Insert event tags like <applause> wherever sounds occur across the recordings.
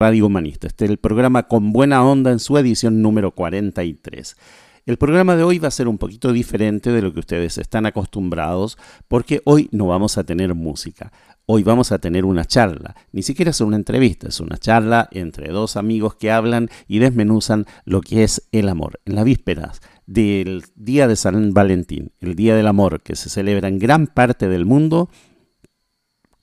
Radio Humanista. Este es el programa Con Buena Onda en su edición número 43. El programa de hoy va a ser un poquito diferente de lo que ustedes están acostumbrados porque hoy no vamos a tener música. Hoy vamos a tener una charla, ni siquiera es una entrevista, es una charla entre dos amigos que hablan y desmenuzan lo que es el amor. En las vísperas del Día de San Valentín, el Día del Amor que se celebra en gran parte del mundo,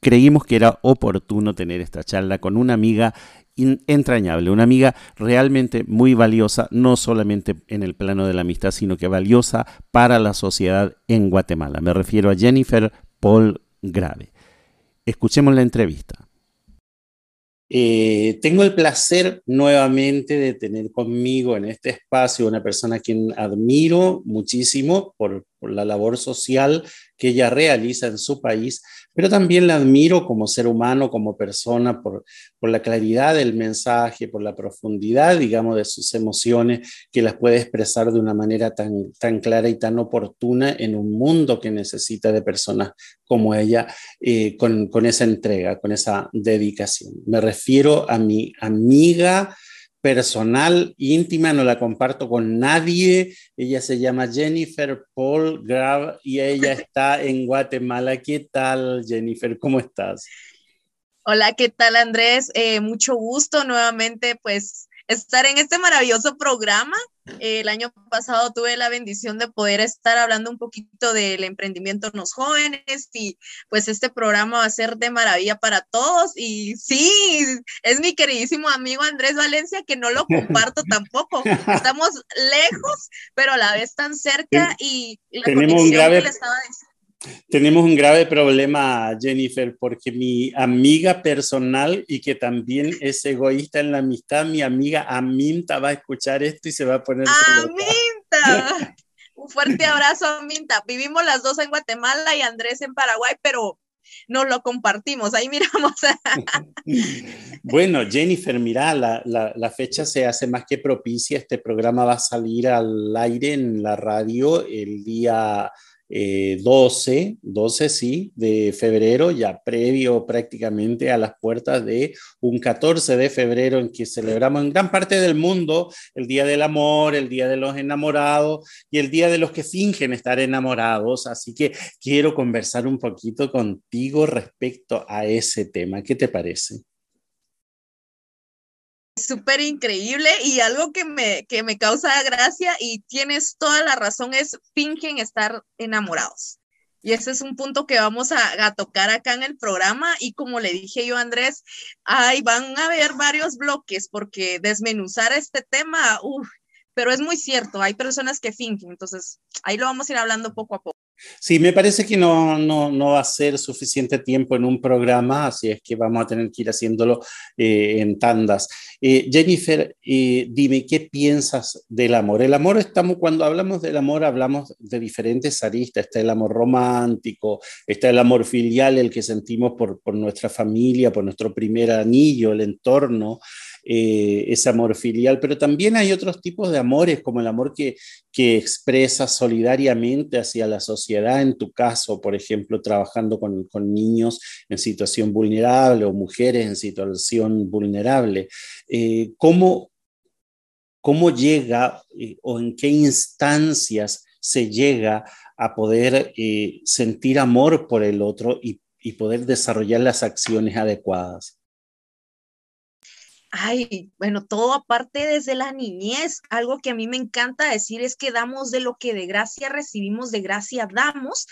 creímos que era oportuno tener esta charla con una amiga una amiga realmente muy valiosa, no solamente en el plano de la amistad, sino que valiosa para la sociedad en Guatemala. Me refiero a Jennifer Paul Grave. Escuchemos la entrevista. Eh, tengo el placer nuevamente de tener conmigo en este espacio una persona a quien admiro muchísimo por la labor social que ella realiza en su país, pero también la admiro como ser humano, como persona, por, por la claridad del mensaje, por la profundidad, digamos, de sus emociones, que las puede expresar de una manera tan, tan clara y tan oportuna en un mundo que necesita de personas como ella, eh, con, con esa entrega, con esa dedicación. Me refiero a mi amiga, personal, íntima, no la comparto con nadie. Ella se llama Jennifer Paul Grab y ella <laughs> está en Guatemala. ¿Qué tal, Jennifer? ¿Cómo estás? Hola, ¿qué tal, Andrés? Eh, mucho gusto nuevamente, pues estar en este maravilloso programa. el año pasado tuve la bendición de poder estar hablando un poquito del emprendimiento en los jóvenes y pues este programa va a ser de maravilla para todos. Y sí, es mi queridísimo amigo Andrés Valencia, que no lo <laughs> comparto tampoco. Estamos lejos, pero a la vez tan cerca y la Tenemos un grave... le estaba diciendo tenemos un grave problema, Jennifer, porque mi amiga personal y que también es egoísta en la amistad, mi amiga Aminta va a escuchar esto y se va a poner... Aminta. <laughs> un fuerte abrazo, Aminta. Vivimos las dos en Guatemala y Andrés en Paraguay, pero no lo compartimos, ahí miramos. <laughs> bueno, Jennifer, mira, la, la, fecha se hace más que propicia, este programa va a salir al aire en la radio el día 12, eh, 12 sí, de febrero, ya previo prácticamente a las puertas de un 14 de febrero en que celebramos en gran parte del mundo el Día del Amor, el Día de los Enamorados y el Día de los que fingen estar enamorados. Así que quiero conversar un poquito contigo respecto a ese tema. ¿Qué te parece? Súper increíble y algo que me, que me causa gracia y tienes toda la razón es fingen estar enamorados. Y ese es un punto que vamos a, tocar acá en el programa y como le dije yo a Andrés, ahí van a haber varios bloques porque desmenuzar este tema, uff, pero es muy cierto, hay personas que fingen, entonces ahí lo vamos a ir hablando poco a poco. Sí, me parece que no, no, no, va a ser suficiente tiempo en un programa, así es que vamos a tener que ir haciéndolo eh, en tandas. Eh, Jennifer, eh, dime, ¿qué piensas del amor? El amor, estamos, cuando hablamos del amor, hablamos de diferentes aristas. Está el amor romántico, está el amor filial, el que sentimos por, por nuestra familia, por nuestro primer anillo, el entorno. Eh, ese amor filial, pero también hay otros tipos de amores, como el amor que, que expresa solidariamente hacia la sociedad, en tu caso, por ejemplo, trabajando con, con niños en situación vulnerable o mujeres en situación vulnerable. Eh, ¿cómo, ¿Cómo llega eh, o en qué instancias se llega a poder sentir amor por el otro y, y poder desarrollar las acciones adecuadas? Ay, bueno, todo aparte desde la niñez. Algo que a mí me encanta decir es que damos de lo que de gracia recibimos, de gracia damos.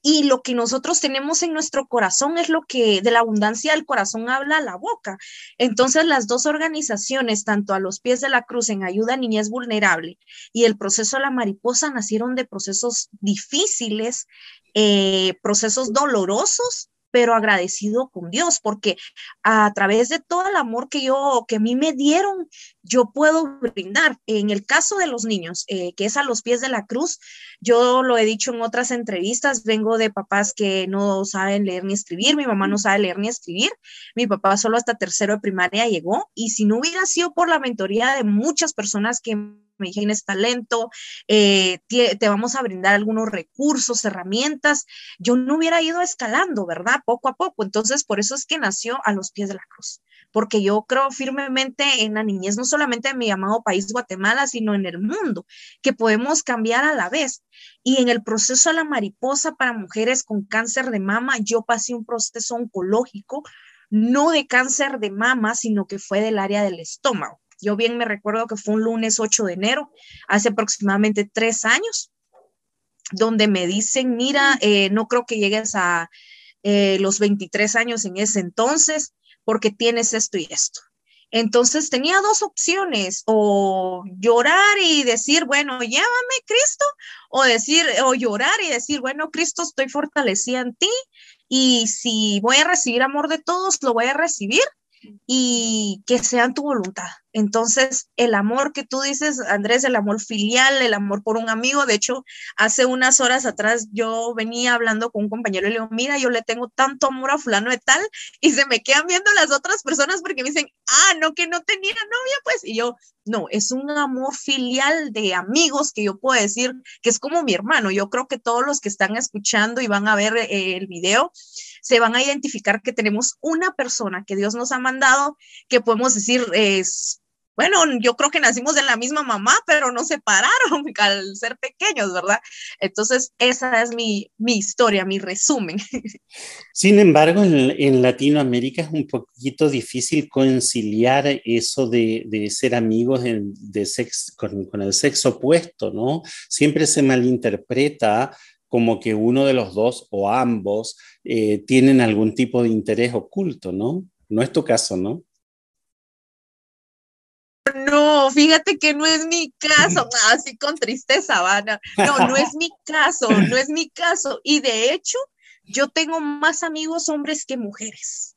Y lo que nosotros tenemos en nuestro corazón es lo que de la abundancia del corazón habla la boca. Entonces, las dos organizaciones, tanto a los pies de la cruz en ayuda a niñez vulnerable y el proceso de la mariposa, nacieron de procesos difíciles, eh, procesos dolorosos, pero agradecido con Dios, porque a través de todo el amor que yo, que a mí me dieron, yo puedo brindar. En el caso de los niños, eh, que es a los pies de la cruz, yo lo he dicho en otras entrevistas, vengo de papás que no saben leer ni escribir, mi mamá no sabe leer ni escribir, mi papá solo hasta tercero de primaria llegó, y si no hubiera sido por la mentoría de muchas personas que me dijeron talento, eh, te, vamos a brindar algunos recursos, herramientas, yo no hubiera ido escalando, ¿verdad? Poco a poco. Entonces, por eso es que nació a los pies de la cruz, porque yo creo firmemente en la niñez, no solamente en mi amado país Guatemala, sino en el mundo, que podemos cambiar a la vez. Y en el proceso a la mariposa para mujeres con cáncer de mama, yo pasé un proceso oncológico no de cáncer de mama, sino que fue del área del estómago. Yo bien me recuerdo que fue un lunes 8 de enero, hace aproximadamente tres años, donde me dicen, mira, eh, no creo que llegues a eh, los 23 años en ese entonces, porque tienes esto y esto. Entonces tenía dos opciones, o llorar y decir, bueno, llévame Cristo, o decir, o llorar y decir, bueno, Cristo, estoy fortalecida en ti, y si voy a recibir amor de todos, lo voy a recibir, y que sean tu voluntad. Entonces, el amor que tú dices, Andrés, el amor filial, el amor por un amigo, de hecho, hace unas horas atrás yo venía hablando con un compañero y le digo, mira, yo le tengo tanto amor a fulano de tal, <laughs> y se me quedan viendo las otras personas porque me dicen, ah, no, que no tenía novia, pues, y yo, no, es un amor filial de amigos que yo puedo decir que es como mi hermano. Yo creo que todos los que están escuchando y van a ver eh, el video se van a identificar que tenemos una persona que Dios nos ha mandado que podemos decir es bueno, yo creo que nacimos de la misma mamá, pero nos separaron <laughs> al ser pequeños, ¿verdad? Entonces, esa es mi, mi historia, mi resumen. <laughs> Sin embargo, en, Latinoamérica es un poquito difícil conciliar eso de, de ser amigos de, de con, con, el sexo opuesto, ¿no? Siempre se malinterpreta como que uno de los dos o ambos eh, tienen algún tipo de interés oculto, ¿no? No es tu caso, ¿no? No, fíjate que no es mi caso, <laughs> así con tristeza, Van. No, no es mi caso, no es mi caso. Y de hecho, yo tengo más amigos hombres que mujeres.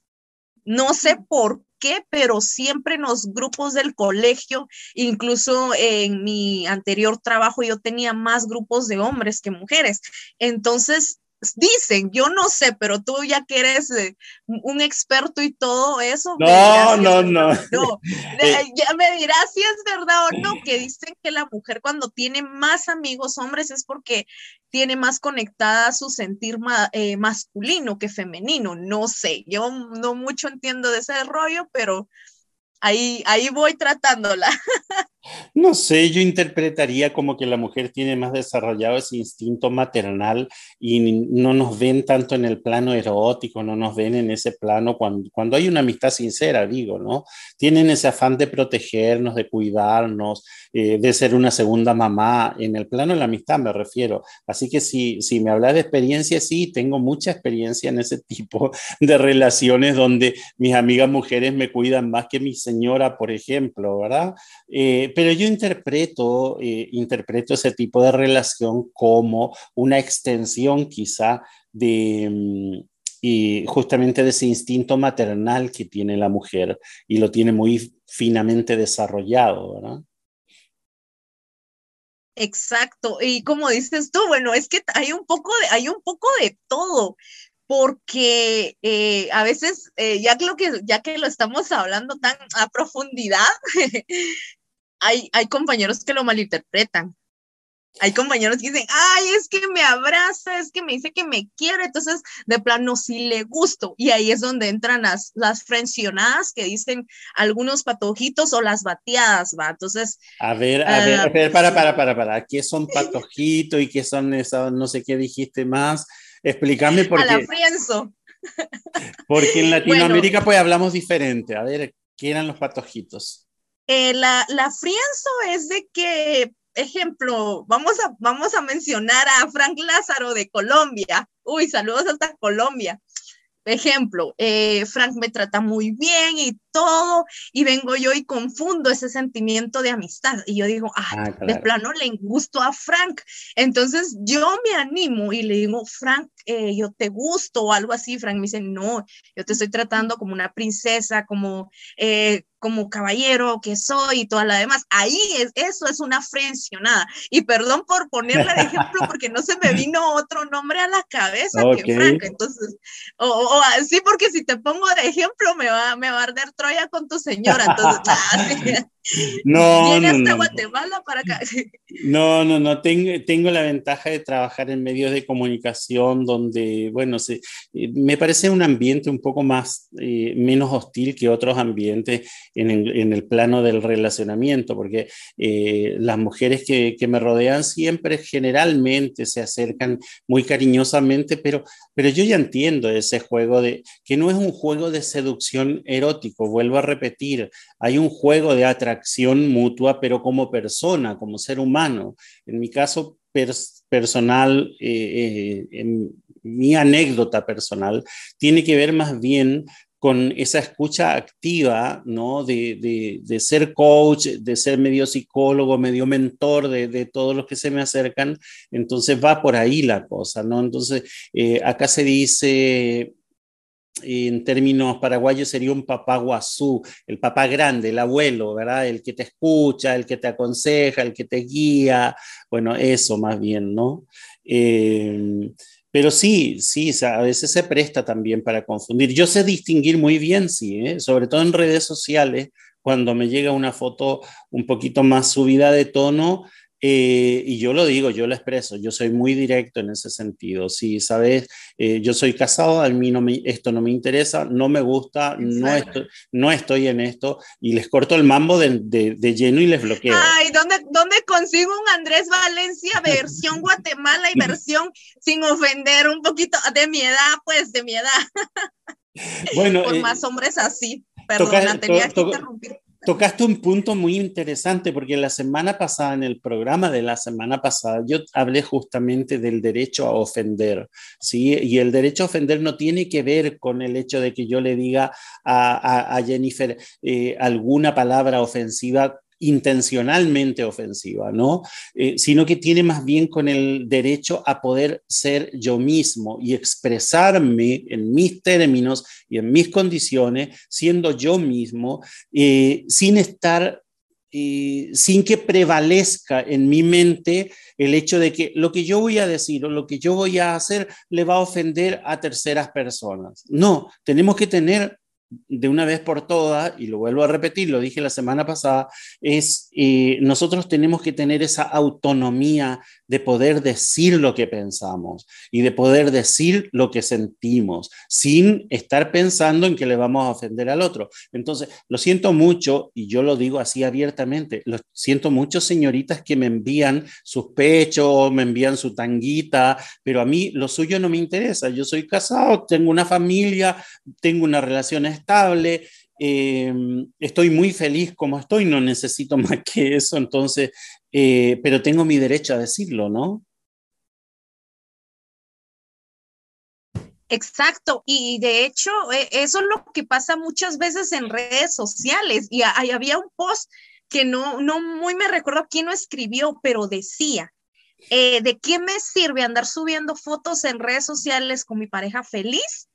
No sé por qué, pero siempre en los grupos del colegio, incluso en mi anterior trabajo, yo tenía más grupos de hombres que mujeres. Entonces, dicen, yo no sé, pero tú ya que eres eh, un experto y todo eso. No, no, no. no. <laughs> Eh, ya me dirás si es verdad o no, que dicen que la mujer cuando tiene más amigos hombres es porque tiene más conectada su sentir eh, masculino que femenino. No sé, yo no mucho entiendo de ese rollo, pero ahí, ahí voy tratándola. <laughs> No sé, yo interpretaría como que la mujer tiene más desarrollado ese instinto maternal y no nos ven tanto en el plano erótico, no nos ven en ese plano cuando, cuando hay una amistad sincera, digo, ¿no? Tienen ese afán de protegernos, de cuidarnos, eh, de ser una segunda mamá, en el plano de la amistad me refiero. Así que si, me hablas de experiencia, sí, tengo mucha experiencia en ese tipo de relaciones donde mis amigas mujeres me cuidan más que mi señora, por ejemplo, ¿verdad? Eh, pero yo interpreto, eh, interpreto ese tipo de relación como una extensión quizá de... Mm, justamente de ese instinto maternal que tiene la mujer y lo tiene muy finamente desarrollado, ¿verdad? Exacto, y como dices tú, bueno, es que hay un poco de, hay un poco de todo, porque eh, a veces, eh, ya, que que, ya que lo estamos hablando tan a profundidad, <laughs> hay, hay compañeros que lo malinterpretan. Hay compañeros que dicen, ay, es que me abraza, es que me dice que me quiere, entonces de plano sí le gusto. Y ahí es donde entran las, las frencionadas que dicen algunos patojitos o las bateadas, ¿va? Entonces. A ver, a ver, a ver, para, para, para, para. ¿Qué son patojitos y qué son esas, no sé qué dijiste más? Explícame por qué. A la frienzo. Porque en <laughs> Latinoamérica pues hablamos diferente. A ver, ¿qué eran los patojitos? Eh, la, la frienzo es de que, ejemplo, vamos a, vamos a mencionar a Frank Lázaro de Colombia. Uy, saludos hasta Colombia. Ejemplo, eh, Frank me trata muy bien y todo, y vengo yo y confundo ese sentimiento de amistad. Y yo digo, ah, de plano le gusto a Frank. Entonces yo me animo y le digo, Frank, eh, yo te gusto o algo así. Frank me dice, no, yo te estoy tratando como una princesa, como eh, como caballero que soy y toda la demás. Ahí es, eso es una frencionada. Y perdón por ponerle de ejemplo <laughs> porque no se me vino otro nombre a la cabeza que Frank. Entonces, o, así porque si te pongo de ejemplo me va, me va a arder Troya con tu señora. Entonces, <laughs> no, <laughs> no, no, Guatemala para acá. <laughs> No, no, no, tengo, tengo la ventaja de trabajar en medios de comunicación donde, bueno, se, eh, me parece un ambiente un poco más, eh, menos hostil que otros ambientes en el, en el plano del relacionamiento, porque eh, las mujeres que, que, me rodean siempre generalmente se acercan muy cariñosamente, pero, pero yo ya entiendo ese juego de que no es un juego de seducción erótico, vuelvo a repetir, hay un juego de atracción mutua, pero como persona, como ser humano. En mi caso personal, eh, eh, mi anécdota personal, tiene que ver más bien con esa escucha activa, ¿no? De, ser coach, de ser medio psicólogo, medio mentor de, de, todos los que se me acercan. Entonces va por ahí la cosa, ¿no? Entonces, eh, acá se dice, en términos paraguayos sería un papá guazú, el papá grande, el abuelo, ¿verdad? El que te escucha, el que te aconseja, el que te guía, bueno, eso más bien, ¿no? Eh, pero sí, sí, a veces se presta también para confundir. Yo sé distinguir muy bien, sí, ¿eh? sobre todo en redes sociales, cuando me llega una foto un poquito más subida de tono, eh, y yo lo digo, yo lo expreso, yo soy muy directo en ese sentido. Si sabes, eh, yo soy casado, a mí no me, esto no me interesa, no me gusta, no estoy, no estoy en esto y les corto el mambo de, de, lleno y les bloqueo. Ay, ¿dónde, ¿dónde consigo un Andrés Valencia <laughs> versión Guatemala y versión sin ofender un poquito de mi edad, pues de mi edad? Bueno, <laughs> por eh, más hombres así. Perdona, tenía que interrumpir. Tocaste un punto muy interesante porque la semana pasada, en el programa de la semana pasada, yo hablé justamente del derecho a ofender, ¿sí? Y el derecho a ofender no tiene que ver con el hecho de que yo le diga a, Jennifer eh, alguna palabra ofensiva intencionalmente ofensiva, ¿no? Eh, sino que tiene más bien con el derecho a poder ser yo mismo y expresarme en mis términos y en mis condiciones, siendo yo mismo, eh, sin estar, eh, sin que prevalezca en mi mente el hecho de que lo que yo voy a decir o lo que yo voy a hacer le va a ofender a terceras personas. No, tenemos que tener de una vez por todas, y lo vuelvo a repetir, lo dije la semana pasada, es eh, nosotros tenemos que tener esa autonomía de poder decir lo que pensamos y de poder decir lo que sentimos sin estar pensando en que le vamos a ofender al otro. Entonces, lo siento mucho, y yo lo digo así abiertamente, lo siento mucho señoritas que me envían sus pechos, me envían su tanguita, pero a mí lo suyo no me interesa. Yo soy casado, tengo una familia, tengo una relación estable, em, estoy muy feliz como estoy, no necesito <laughs> más que eso, entonces, eh, pero tengo mi derecho a decirlo, ¿no? Exacto, y de hecho e, eso es lo que pasa muchas veces en redes sociales. Y había un post que no, no muy me recuerdo quién lo escribió, pero decía, eh, ¿de qué me sirve andar subiendo fotos en redes sociales con mi pareja feliz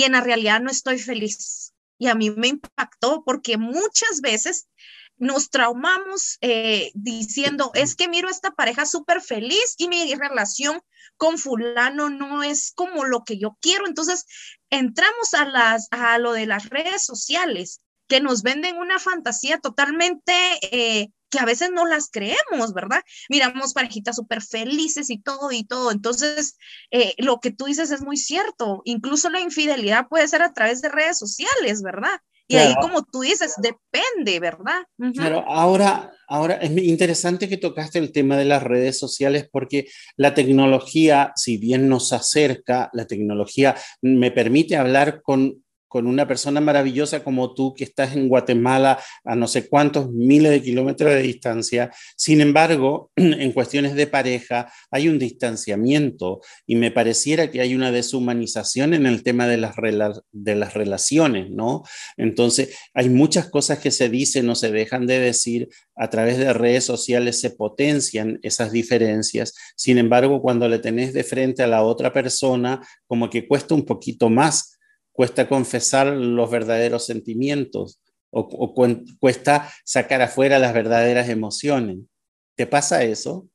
y en la realidad no estoy feliz. Y a mí me impactó porque muchas veces nos traumamos eh, diciendo, es que miro a esta pareja súper feliz y mi relación con fulano no es como lo que yo quiero. Entonces, entramos a, las, a lo de las redes sociales que nos venden una fantasía totalmente eh, que a veces no las creemos, ¿verdad? Miramos parejitas súper felices y todo y todo. Entonces, eh, lo que tú dices es muy cierto. Incluso la infidelidad puede ser a través de redes sociales, ¿verdad? Y ahí, como tú dices, depende, ¿verdad? Claro, ahora, ahora es interesante que tocaste el tema de las redes sociales porque la tecnología, si bien nos acerca, la tecnología me permite hablar con con una persona maravillosa como tú que estás en Guatemala a no sé cuántos miles de kilómetros de distancia. Sin embargo, <clears throat> en cuestiones de pareja hay un distanciamiento y me pareciera que hay una deshumanización en el tema de las, de las relaciones, ¿no? Entonces, hay muchas cosas que se dicen o se dejan de decir a través de redes sociales se potencian esas diferencias. Sin embargo, cuando le tenés de frente a la otra persona, como que cuesta un poquito más cuesta confesar los verdaderos sentimientos o, cuesta sacar afuera las verdaderas emociones. ¿Te pasa eso?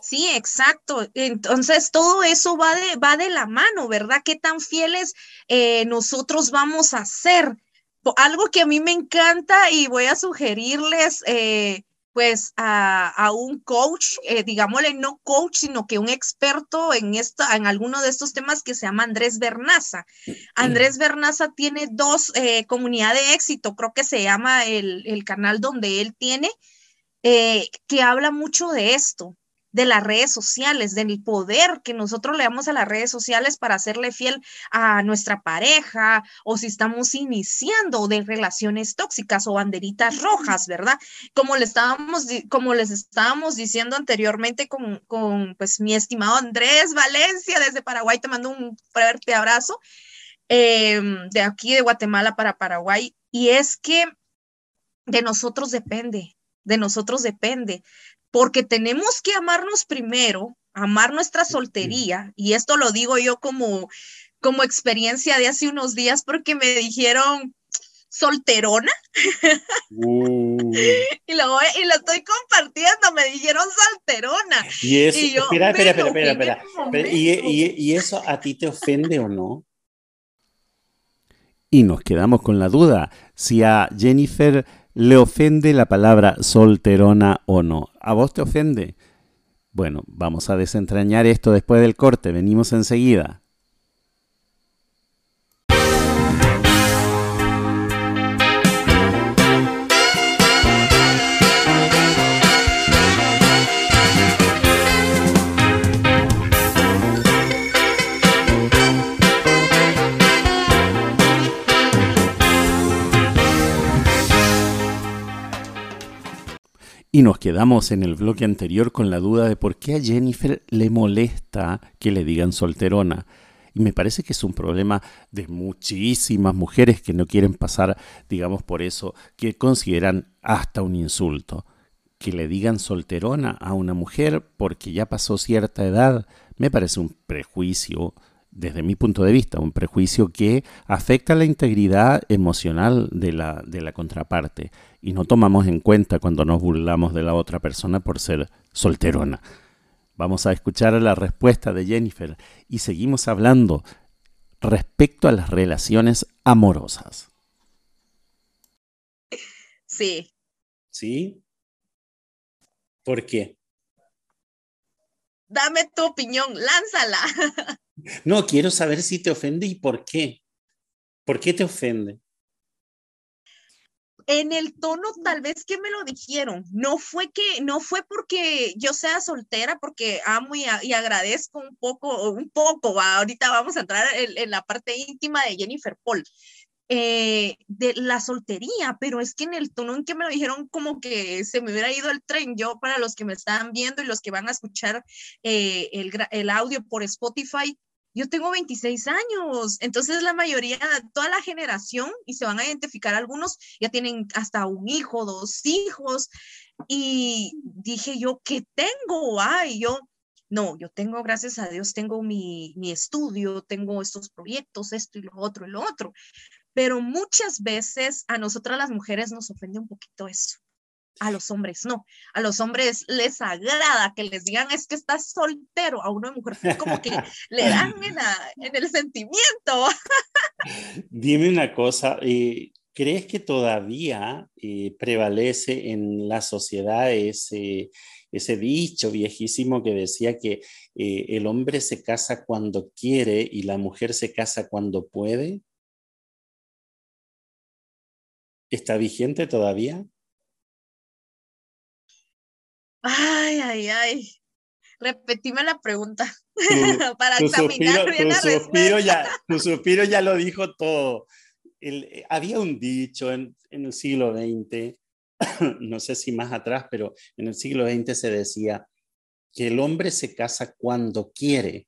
Sí, exacto. Entonces, todo eso va de, va de la mano, ¿verdad? ¿Qué tan fieles eh, nosotros vamos a ser? Algo que a mí me encanta y voy a sugerirles, eh, pues a, un coach, eh, digámosle no coach, sino que un experto en, esto, en alguno de estos temas que se llama Andrés Bernaza. Andrés Bernaza tiene dos eh, comunidades de éxito, creo que se llama el, el canal donde él tiene, eh, que habla mucho de esto, de las redes sociales, del poder que nosotros le damos a las redes sociales para hacerle fiel a nuestra pareja o si estamos iniciando de relaciones tóxicas o banderitas rojas, ¿verdad? Como, le estábamos, como les estábamos diciendo anteriormente con, con pues, mi estimado Andrés Valencia desde Paraguay, te mando un fuerte abrazo. Em, de aquí de Guatemala para Paraguay, y es que de nosotros depende, de nosotros depende porque tenemos que amarnos primero, amar nuestra soltería, y esto lo digo yo como, como experiencia de hace unos días porque me dijeron solterona. Uh. <laughs> y, lo, y lo estoy compartiendo, me dijeron solterona. Y eso, espera, espera, espera, espera, espera. ¿Y, y, y eso a ti te ofende o no? Y nos quedamos con la duda si a Jennifer le ofende la palabra solterona o no. ¿A vos te ofende? Bueno, vamos a desentrañar esto después del corte. Venimos enseguida. Y nos quedamos en el bloque anterior con la duda de por qué a Jennifer le molesta que le digan solterona. Y me parece que es un problema de muchísimas mujeres que no quieren pasar, digamos, por eso, que consideran hasta un insulto. Que le digan solterona a una mujer porque ya pasó cierta edad, me parece un prejuicio desde mi punto de vista, un prejuicio que afecta la integridad emocional de la, de la contraparte y no tomamos en cuenta cuando nos burlamos de la otra persona por ser solterona. Vamos a escuchar la respuesta de Jennifer y seguimos hablando respecto a las relaciones amorosas. Sí. ¿Sí? ¿Por qué? Dame tu opinión, lánzala. <laughs> No, quiero saber si te ofende y por qué. ¿Por qué te ofende? En el tono tal vez que me lo dijeron, no fue que, no fue porque yo sea soltera, porque amo y, agradezco un poco, un poco, ahorita vamos a entrar en, la parte íntima de Jennifer Paul, eh, de la soltería, pero es que en el tono en que me lo dijeron como que se me hubiera ido el tren, yo para los que me están viendo y los que van a escuchar eh, el, el audio por Spotify, yo tengo 26 años, entonces la mayoría, toda la generación, y se van a identificar algunos, ya tienen hasta un hijo, dos hijos, y dije yo, ¿qué tengo? Ay, yo, no, yo tengo, gracias a Dios, tengo mi, mi estudio, tengo estos proyectos, esto y lo otro y lo otro, pero muchas veces a nosotras las mujeres nos ofende un poquito eso a los hombres no. A los hombres les agrada que les digan es que estás soltero. A una mujer como que le dan <laughs> en, el sentimiento. <laughs> Dime una cosa, eh, ¿crees que todavía eh, prevalece en la sociedad ese, ese dicho viejísimo que decía que eh, el hombre se casa cuando quiere y la mujer se casa cuando puede? ¿Está vigente todavía? Ay, ay, ay. repetime la pregunta <laughs> para examinar bien tu suspiro ya, tu suspiro ya lo dijo todo. El, había un dicho en, en el siglo XX, <coughs> no sé si más atrás, pero en el siglo XX se decía que el hombre se casa cuando quiere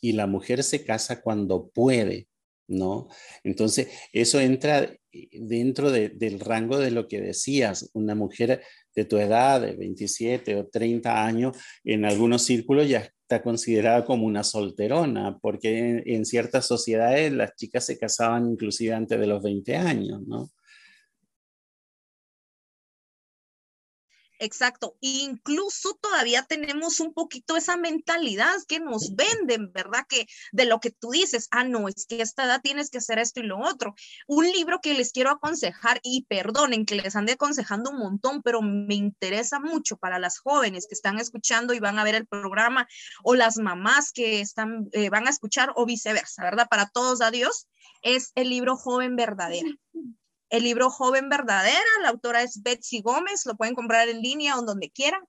y la mujer se casa cuando puede. ¿no? Entonces, eso entra eh, dentro del rango de lo que decías, una mujer de tu edad, de 27 o 30 años, en algunos círculos ya está considerada como una solterona, porque en, en ciertas sociedades las chicas se casaban inclusive antes de los 20 años, ¿no? Exacto. Incluso todavía tenemos un poquito esa mentalidad que nos venden, ¿verdad? Que de lo que tú dices, ah, no, es que a esta edad tienes que hacer esto y lo otro. Un libro que les quiero aconsejar, y perdonen que les ande aconsejando un montón, pero me interesa mucho para las jóvenes que están escuchando y van a ver el programa, o las mamás que están, eh, van a escuchar, o viceversa, ¿verdad? Para todos, adiós, es el libro Joven Verdadera el libro Joven Verdadera, la autora es Betsy Gómez, lo pueden comprar en línea o donde quieran.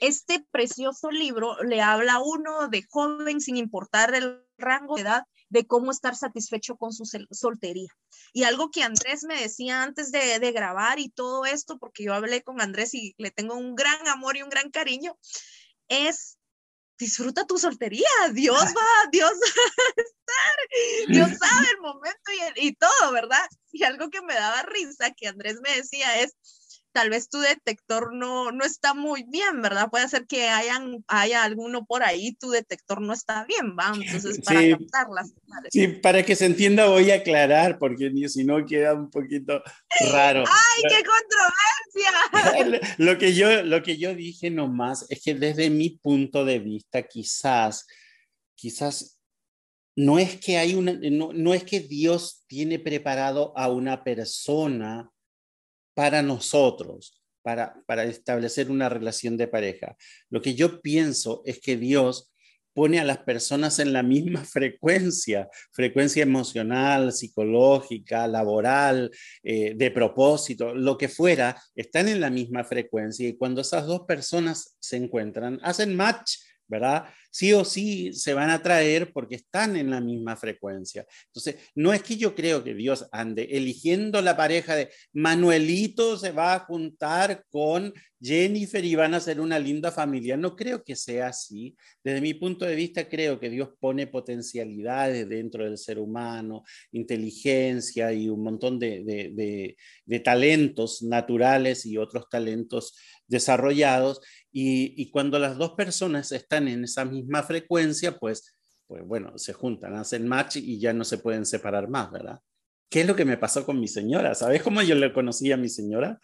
Este precioso libro le habla a uno de joven sin importar el rango de edad de cómo estar satisfecho con su soltería. Y algo que Andrés me decía antes de, de grabar y todo esto, porque yo hablé con Andrés y le tengo un gran amor y un gran cariño, es disfruta tu soltería, Dios va, Dios <laughs> va a estar, Dios sabe el momento y, y, todo, ¿verdad? Y algo que me daba risa que Andrés me decía es, tal vez tu detector no, no está muy bien, ¿verdad? Puede ser que hayan, haya alguno por ahí, tu detector no está bien, ¿va? Entonces, <laughs> para sí, captar las Sí, para que se entienda voy a aclarar, porque si no queda un poquito raro. ¡Ay, qué controversia! <laughs> lo, que yo, lo que yo dije nomás es que desde mi punto de vista, quizás, quizás no es que hay una, no, no es que Dios tiene preparado a una persona para nosotros, para, para establecer una relación de pareja. Lo que yo pienso es que Dios pone a las personas en la misma <laughs> frecuencia, frecuencia emocional, psicológica, laboral, eh, de propósito, lo que fuera, están en la misma frecuencia y cuando esas dos personas se encuentran, hacen match, ¿verdad? sí o sí se van a traer porque están en la misma frecuencia. Entonces, no es que yo creo que Dios ande eligiendo la pareja de Manuelito se va a juntar con Jennifer y van a ser una linda familia. No creo que sea así. Desde mi punto de vista, creo que Dios pone potencialidades dentro del ser humano, inteligencia y un montón de, de, talentos naturales y otros talentos desarrollados. Y, y cuando las dos personas están en esa misma frecuencia, pues, pues bueno, se juntan, hacen match y ya no se pueden separar más, ¿verdad? ¿Qué es lo que me pasó con mi señora? ¿Sabes cómo yo le conocí a mi señora?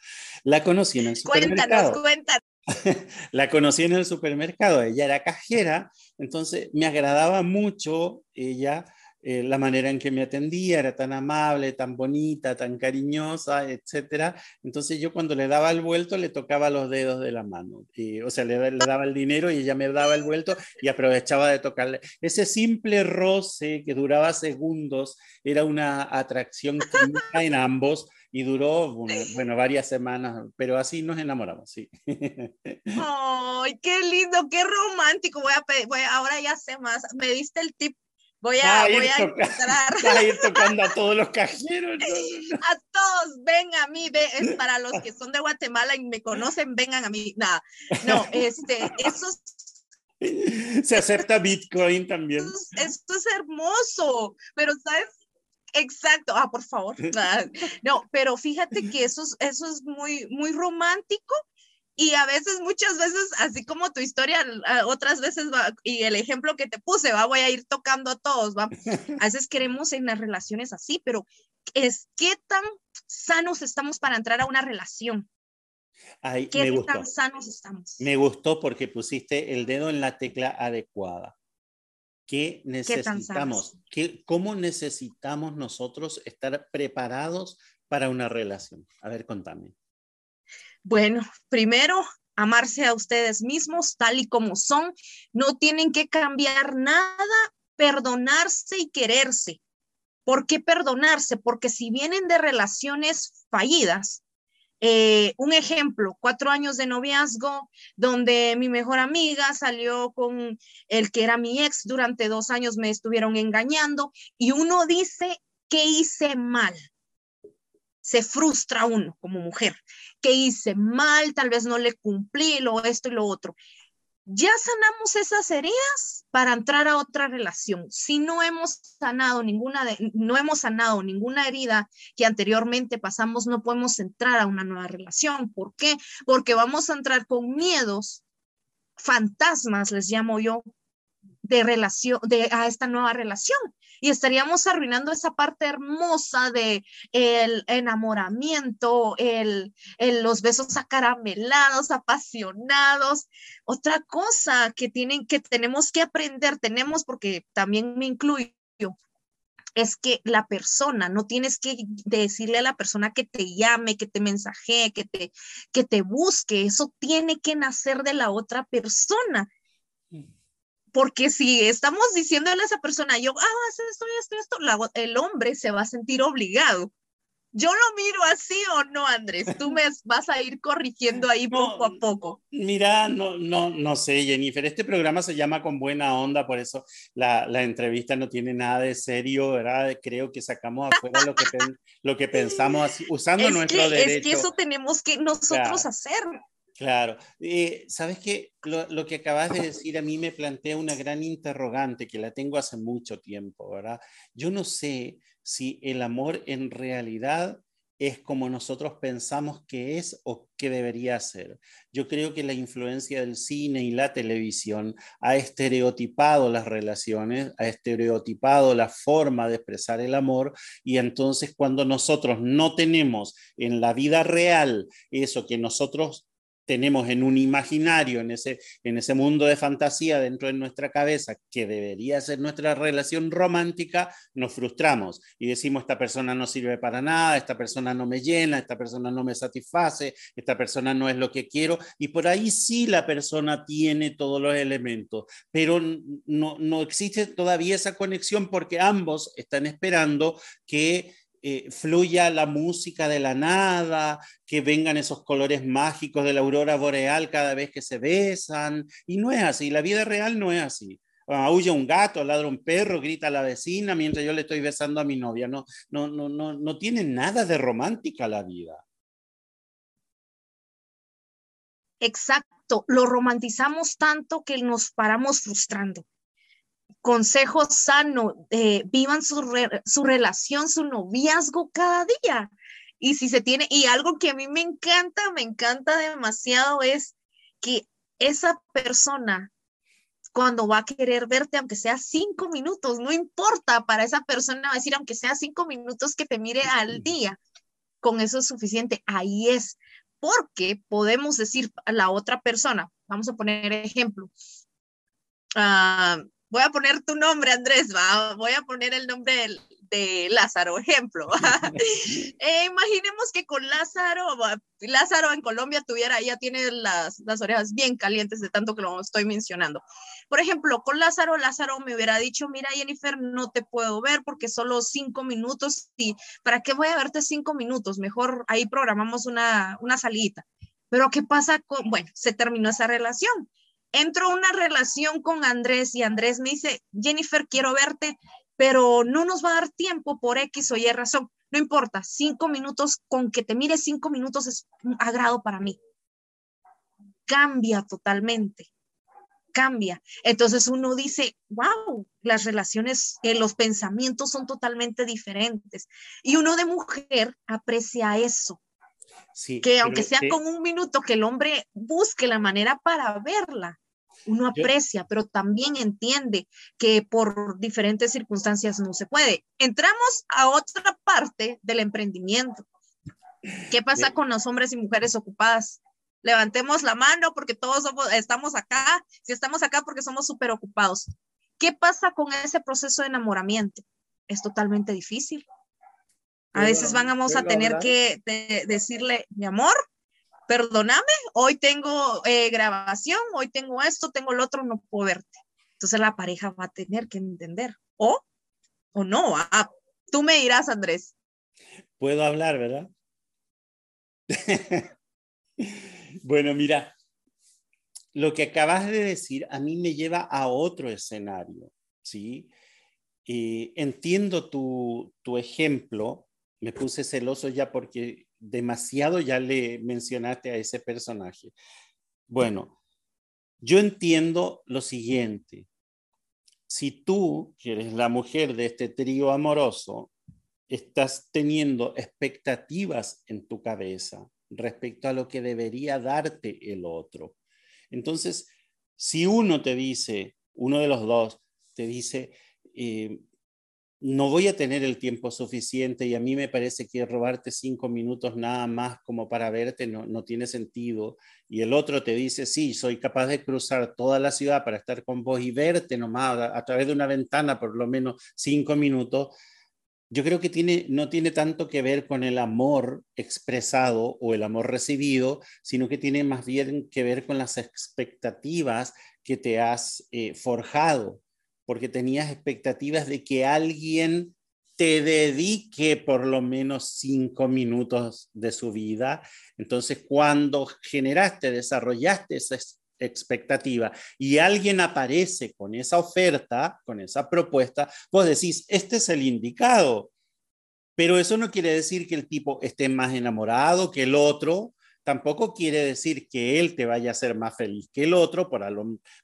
La conocí en el supermercado. Cuéntanos, cuéntanos. <laughs> la conocí en el supermercado, ella era cajera, entonces me agradaba mucho ella eh, la manera en que me atendía, era tan amable, tan bonita, tan cariñosa, etcétera. Entonces yo cuando le daba el vuelto le tocaba los dedos de la mano, o sea, le, le, daba el dinero y ella me daba el vuelto y aprovechaba de tocarle. Ese simple roce que duraba segundos era una atracción química en ambos y duró, bueno, varias semanas, pero así nos enamoramos, sí. <laughs> ¡Ay, qué lindo, qué romántico! Voy a, voy ahora ya sé más. Me diste el tip Voy a, voy a, entrar. <laughs> a ir tocando a todos los cajeros. <laughs> A todos, ven a mí, ve, es para los que son de Guatemala y me conocen, vengan a mí. Nada, no, este, eso <laughs> Se acepta Bitcoin también. Esto, es hermoso, pero ¿sabes? Exacto, ah, por favor. No, pero fíjate que eso es, eso es muy, muy romántico y a veces, muchas veces, así como tu historia, otras veces va, y el ejemplo que te puse, va, voy a ir tocando a todos, va. <laughs> A veces queremos en las relaciones así, pero es qué tan sanos estamos para entrar a una relación. Ay, ¿Qué me tan sanos estamos? Me gustó porque pusiste el dedo en la tecla adecuada. ¿Qué necesitamos? ¿Qué, ¿Cómo necesitamos nosotros estar preparados para una relación? A ver, contame. Bueno, primero, amarse a ustedes mismos tal y como son. No tienen que cambiar nada, perdonarse y quererse. ¿Por qué perdonarse? Porque si vienen de relaciones fallidas, Eh, un ejemplo, cuatro años de noviazgo, donde mi mejor amiga salió con el que era mi ex, durante dos años me estuvieron engañando y uno dice, ¿qué hice mal? Se frustra uno como mujer, ¿qué hice mal? Tal vez no le cumplí lo esto y lo otro ya sanamos esas heridas para entrar a otra relación. Si no hemos sanado ninguna de, no hemos sanado ninguna herida que anteriormente pasamos, no podemos entrar a una nueva relación. ¿Por qué? Porque vamos a entrar con miedos, fantasmas, les llamo yo, de relación, de a esta nueva relación y estaríamos arruinando esa parte hermosa de el enamoramiento, el, el, los besos acaramelados, apasionados. Otra cosa que tienen que tenemos que aprender, tenemos porque también me incluyo es que la persona, no tienes que decirle a la persona que te llame, que te mensajee, que te, que te busque, eso tiene que nacer de la otra persona porque si estamos diciéndole a esa persona, yo, ah, esto y esto, esto, el hombre se va a sentir obligado. Yo lo miro así o no, Andrés. Tú me <laughs> vas a ir corrigiendo ahí poco a poco. Mira, no, no, no sé, Jennifer. Este programa se llama Con Buena Onda, por eso la, la entrevista no tiene nada de serio, ¿verdad? Creo que sacamos afuera lo que, lo que <laughs> pensamos usando nuestro derecho. Es que eso tenemos que nosotros hacer. Claro. Eh, Sabes que lo, lo, que acabas de decir a mí me plantea una gran interrogante que la tengo hace mucho tiempo, ¿verdad? Yo no sé si el amor en realidad es como nosotros pensamos que es o que debería ser. Yo creo que la influencia del cine y la televisión ha estereotipado las relaciones, ha estereotipado la forma de expresar el amor y entonces cuando nosotros no tenemos en la vida real eso que nosotros tenemos en un imaginario, en ese, en ese mundo de fantasía dentro de nuestra cabeza, que debería ser nuestra relación romántica, nos frustramos y decimos, esta persona no sirve para nada, esta persona no me llena, esta persona no me satisface, esta persona no es lo que quiero, y por ahí sí la persona tiene todos los elementos, pero no, no existe todavía esa conexión porque ambos están esperando que eh, fluya la música de la nada, que vengan esos colores mágicos de la aurora boreal cada vez que se besan. Y no es así, la vida real no es así. Aúlla un gato, ladra un perro, grita la vecina mientras yo le estoy besando a mi novia. No, no, no, no, no tiene nada de romántica la vida. Exacto, lo romantizamos tanto que nos paramos frustrando consejo sano, eh, vivan su, su relación, su noviazgo cada día. Y si se tiene, y algo que a mí me encanta, me encanta demasiado es que esa persona cuando va a querer verte, aunque sea cinco minutos, no importa, para esa persona va a decir, aunque sea cinco minutos que te mire al día, con eso es suficiente. Ahí es, porque podemos decir a la otra persona, vamos a poner ejemplo, uh, voy a poner tu nombre, Andrés, va, voy a poner el nombre de, Lázaro, ejemplo. <laughs> Eh, imaginemos que con Lázaro, Lázaro en Colombia tuviera, ya tiene las, las orejas bien calientes de tanto que lo estoy mencionando. Por ejemplo, con Lázaro, Lázaro me hubiera dicho, mira Jennifer, no te puedo ver porque solo cinco minutos y ¿para qué voy a verte cinco minutos? Mejor ahí programamos una, una salida. Pero ¿qué pasa con, bueno, se terminó esa relación entro a una relación con Andrés y Andrés me dice, Jennifer, quiero verte, pero no nos va a dar tiempo por X o Y razón. No importa, cinco minutos, con que te mire cinco minutos es un agrado para mí. Cambia totalmente, cambia. Entonces uno dice, wow, las relaciones, eh, los pensamientos son totalmente diferentes. Y uno de mujer aprecia eso. Sí, que aunque sea con un minuto, que el hombre busque la manera para verla uno aprecia, pero también entiende que por diferentes circunstancias no se puede. Entramos a otra parte del emprendimiento. ¿Qué pasa con los hombres y mujeres ocupadas? Levantemos la mano porque todos estamos acá. Si estamos acá porque somos súper ocupados. ¿Qué pasa con ese proceso de enamoramiento? Es totalmente difícil. A veces vamos a tener que decirle, mi amor, perdóname, hoy tengo eh, grabación, hoy tengo esto, tengo lo otro, no puedo verte. Entonces la pareja va a tener que entender, o, o no, ah, tú me dirás, Andrés. Puedo hablar, ¿verdad? <laughs> bueno, mira, lo que acabas de decir a mí me lleva a otro escenario, ¿sí? Eh, entiendo tu, tu ejemplo, me puse celoso ya porque demasiado ya le mencionaste a ese personaje. Bueno, yo entiendo lo siguiente. Si tú, que eres la mujer de este trío amoroso, estás teniendo expectativas en tu cabeza respecto a lo que debería darte el otro. Entonces, si uno te dice, uno de los dos te dice, eh, no voy a tener el tiempo suficiente y a mí me parece que robarte cinco minutos nada más como para verte no, no, tiene sentido. Y el otro te dice, sí, soy capaz de cruzar toda la ciudad para estar con vos y verte nomás a, a través de una ventana por lo menos cinco minutos. Yo creo que tiene, no tiene tanto que ver con el amor expresado o el amor recibido, sino que tiene más bien que ver con las expectativas que te has eh, forjado porque tenías expectativas de que alguien te dedique por lo menos cinco minutos de su vida. Entonces, cuando generaste, desarrollaste esa expectativa y alguien aparece con esa oferta, con esa propuesta, vos decís, este es el indicado. Pero eso no quiere decir que el tipo esté más enamorado que el otro, tampoco quiere decir que él te vaya a hacer más feliz que el otro, por,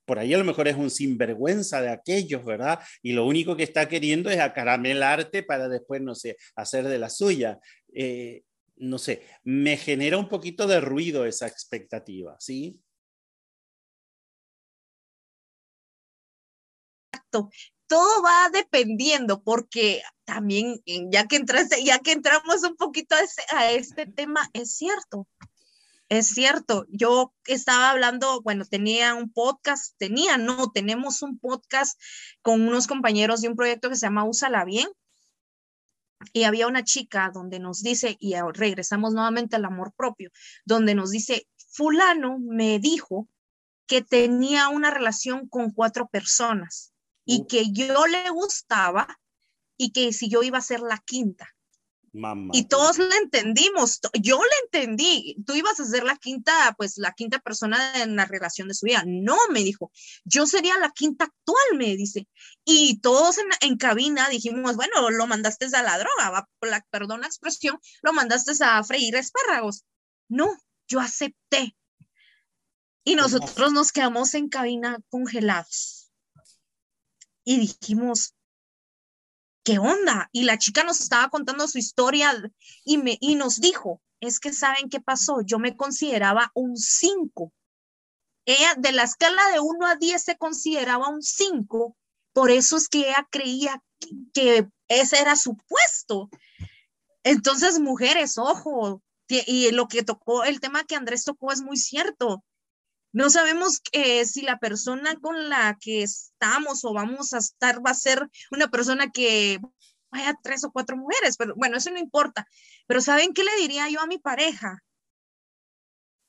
por ahí a lo mejor es un sinvergüenza de aquellos, ¿verdad? Y lo único que está queriendo es acaramelarte para después, no sé, hacer de la suya. Eh, no sé, me genera un poquito de ruido esa expectativa, ¿sí? Exacto. Todo va dependiendo porque también, ya que entraste, ya que entramos un poquito a este <laughs> tema, es cierto, es cierto, yo estaba hablando, bueno, tenía un podcast, tenía, no, tenemos un podcast con unos compañeros de un proyecto que se llama Úsala Bien. Y había una chica donde nos dice, y regresamos nuevamente al amor propio, donde nos dice, fulano me dijo que tenía una relación con cuatro personas y que yo le gustaba y que si yo iba a ser la quinta. Y todos le entendimos, yo le entendí, tú ibas a ser la quinta, pues la quinta persona en la relación de su vida. No, me dijo, yo sería la quinta actual, me dice. Y todos en, en cabina dijimos, bueno, lo mandaste a la droga, va, la, perdón la expresión, lo mandaste a freír espárragos. No, yo acepté. Y nosotros nos quedamos en cabina congelados. Y dijimos, ¿qué onda? Y la chica nos estaba contando su historia y, me, y nos dijo, es que saben qué pasó, yo me consideraba un 5. Ella de la escala de 1 a 10 se consideraba un 5, por eso es que ella creía que, ese era su puesto. Entonces, mujeres, ojo, y lo que tocó, el tema que Andrés tocó es muy cierto. No sabemos eh, si la persona con la que estamos o vamos a estar va a ser una persona que vaya tres o cuatro mujeres, pero bueno, eso no importa. Pero ¿saben qué le diría yo a mi pareja?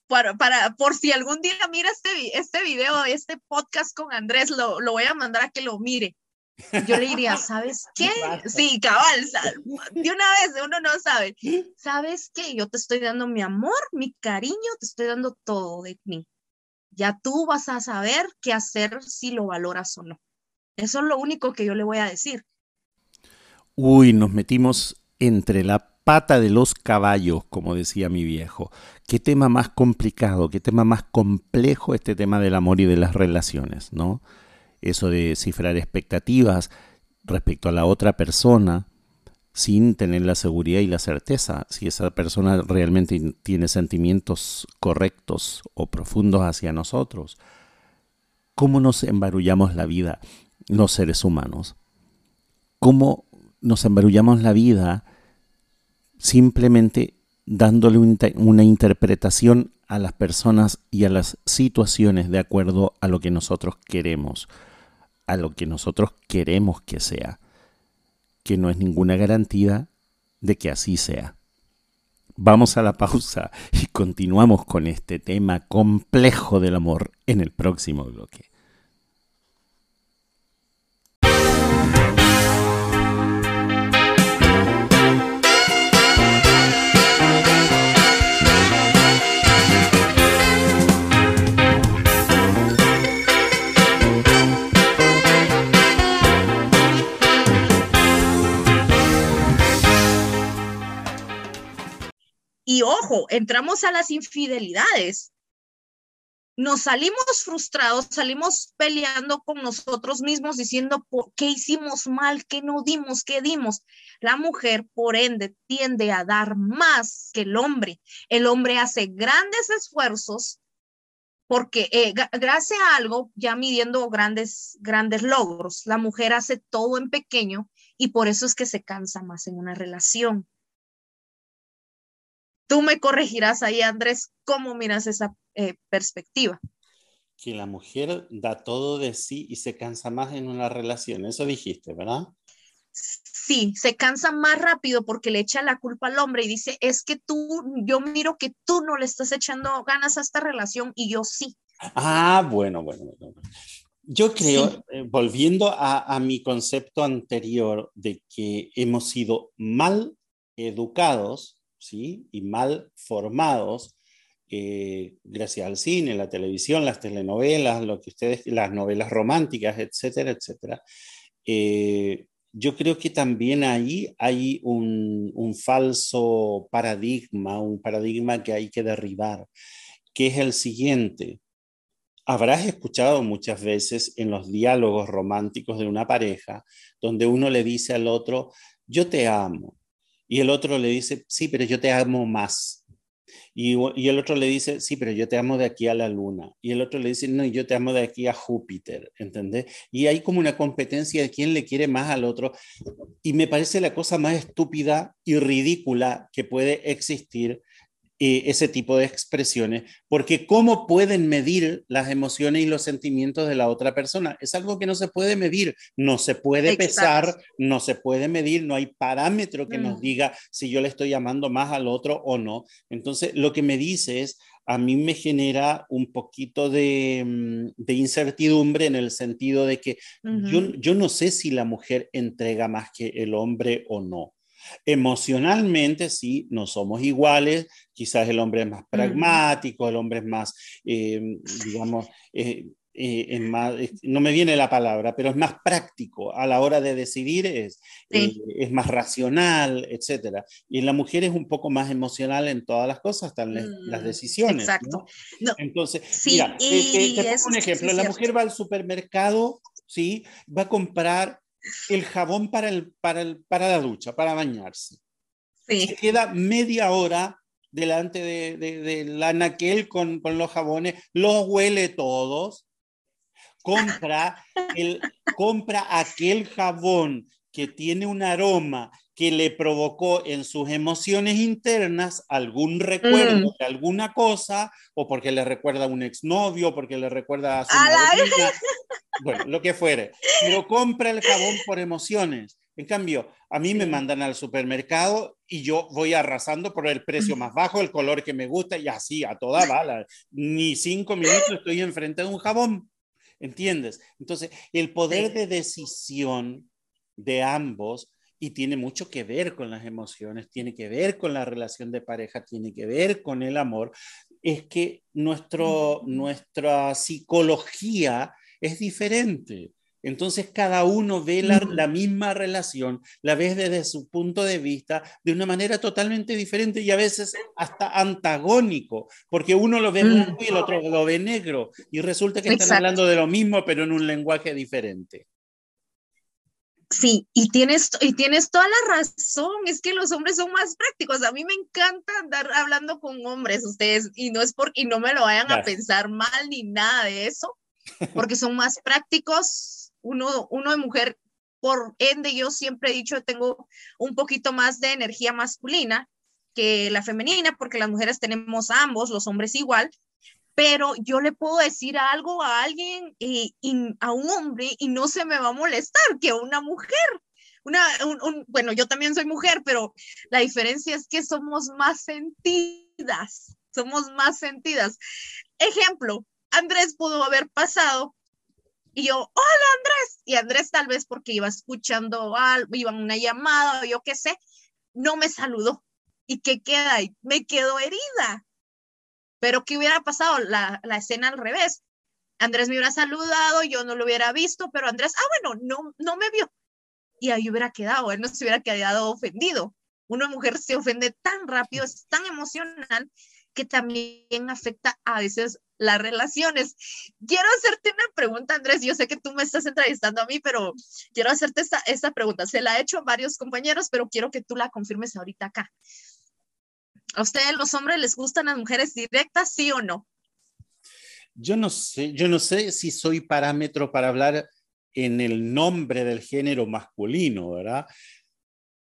Para, para, por si algún día mira este, este video, este podcast con Andrés, lo, lo voy a mandar a que lo mire. Yo le diría, ¿sabes <laughs> qué? Sí, cabal, de una vez uno no sabe. ¿Sabes qué? Yo te estoy dando mi amor, mi cariño, te estoy dando todo de mí ya tú vas a saber qué hacer si lo valoras o no. Eso es lo único que yo le voy a decir. Uy, nos metimos entre la pata de los caballos, como decía mi viejo. Qué tema más complicado, qué tema más complejo este tema del amor y de las relaciones, ¿no? Eso de cifrar expectativas respecto a la otra persona, sin tener la seguridad y la certeza si esa persona realmente tiene sentimientos correctos o profundos hacia nosotros. ¿Cómo nos embarullamos la vida los seres humanos? ¿Cómo nos embarullamos la vida simplemente dándole una interpretación a las personas y a las situaciones de acuerdo a lo que nosotros queremos, a lo que nosotros queremos que sea? Que no es ninguna garantía de que así sea. Vamos a la pausa y continuamos con este tema complejo del amor en el próximo bloque. Y ojo, entramos a las infidelidades. Nos salimos frustrados, salimos peleando con nosotros mismos diciendo por qué hicimos mal, qué no dimos, qué dimos. La mujer, por ende, tiende a dar más que el hombre. El hombre hace grandes esfuerzos porque eh, gracias a algo, ya midiendo grandes, grandes logros, la mujer hace todo en pequeño y por eso es que se cansa más en una relación. Tú me corregirás ahí, Andrés, ¿cómo miras esa eh, perspectiva? Que la mujer da todo de sí y se cansa más en una relación, eso dijiste, ¿verdad? Sí, se cansa más rápido porque le echa la culpa al hombre y dice, es que tú, yo miro que tú no le estás echando ganas a esta relación y yo sí. Ah, bueno, bueno, bueno. Yo creo, eh, volviendo a, a, mi concepto anterior de que hemos sido mal educados ¿sí? y mal formados, eh, gracias al cine, la televisión, las telenovelas, lo que ustedes, las novelas románticas, etcétera, etcétera. Eh, yo creo que también ahí hay un, un, falso paradigma, un paradigma que hay que derribar, que es el siguiente. Habrás escuchado muchas veces en los diálogos románticos de una pareja, donde uno le dice al otro, yo te amo, y el otro le dice, sí, pero yo te amo más. Y, y, el otro le dice, sí, pero yo te amo de aquí a la luna. Y el otro le dice, no, yo te amo de aquí a Júpiter, ¿entendés? Y hay como una competencia de quién le quiere más al otro. Y me parece la cosa más estúpida y ridícula que puede existir ese tipo de expresiones, porque ¿cómo pueden medir las emociones y los sentimientos de la otra persona? Es algo que no se puede medir, no se puede pesar, no se puede medir, no hay parámetro que nos mm. diga si yo le estoy llamando más al otro o no. Entonces, lo que me dice es, a mí me genera un poquito de, mm, incertidumbre en el sentido de que yo, yo no sé si la mujer entrega más que el hombre o no. Emocionalmente, sí, no somos iguales, quizás el hombre es más pragmático, el hombre es más, eh, digamos, eh, eh, más, no me viene la palabra, pero es más práctico a la hora de decidir, es, es más racional, etc. Y la mujer es un poco más emocional en todas las cosas, hasta las mm, decisiones. Exacto. Entonces, mira, te, un ejemplo, la mujer va al supermercado, ¿sí? va a comprar el jabón para, el, para, el, para la ducha, para bañarse. Se queda media hora delante de, de, la naquel con, con, los jabones, los huele todos, compra, el, compra aquel jabón que tiene un aroma que le provocó en sus emociones internas algún recuerdo mm. de alguna cosa, o porque le recuerda a un exnovio, porque le recuerda a su bueno, lo que fuere, pero compra el jabón por emociones. En cambio, a mí me mandan al supermercado y yo voy arrasando por el precio más bajo, el color que me gusta y así, a toda bala. Ni cinco minutos estoy enfrente de un jabón. ¿Entiendes? Entonces, el poder de decisión de ambos y tiene mucho que ver con las emociones, tiene que ver con la relación de pareja, tiene que ver con el amor, es que nuestro, nuestra psicología es diferente. Entonces cada uno ve la, misma relación, la ve desde su punto de vista de una manera totalmente diferente y a veces hasta antagónico, porque uno lo ve blanco y el otro lo ve negro y resulta que están hablando de lo mismo pero en un lenguaje diferente. Sí, y tienes, y tienes toda la razón, es que los hombres son más prácticos, a mí me encanta andar hablando con hombres, ustedes, y no es porque no me lo vayan a pensar mal ni nada de eso, porque son más prácticos, uno, uno de mujer, por ende yo siempre he dicho, tengo un poquito más de energía masculina que la femenina, porque las mujeres tenemos ambos, los hombres igual, pero yo le puedo decir algo a alguien y, a un hombre y no se me va a molestar que a una mujer. Una, bueno, yo también soy mujer, pero la diferencia es que somos más sentidas, somos más sentidas. Ejemplo, Andrés pudo haber pasado y yo, hola Andrés, y Andrés tal vez porque iba escuchando algo, iba una llamada o yo qué sé, no me saludó. ¿Y qué queda ahí? Me quedo herida pero ¿qué hubiera pasado? La, la escena al revés. Andrés me hubiera saludado, yo no lo hubiera visto, pero Andrés, ah, bueno, no, no me vio. Y ahí hubiera quedado, él no se hubiera quedado ofendido. una mujer se ofende tan rápido, es tan emocional que también afecta a veces las relaciones. Quiero hacerte una pregunta, Andrés. Yo sé que tú me estás entrevistando a mí, pero quiero hacerte esta, esta pregunta. Se la he hecho a varios compañeros, pero quiero que tú la confirmes ahorita acá. ¿A ustedes los hombres les gustan las mujeres directas, sí o no? Yo no sé, yo no sé si soy parámetro para hablar en el nombre del género masculino, ¿verdad?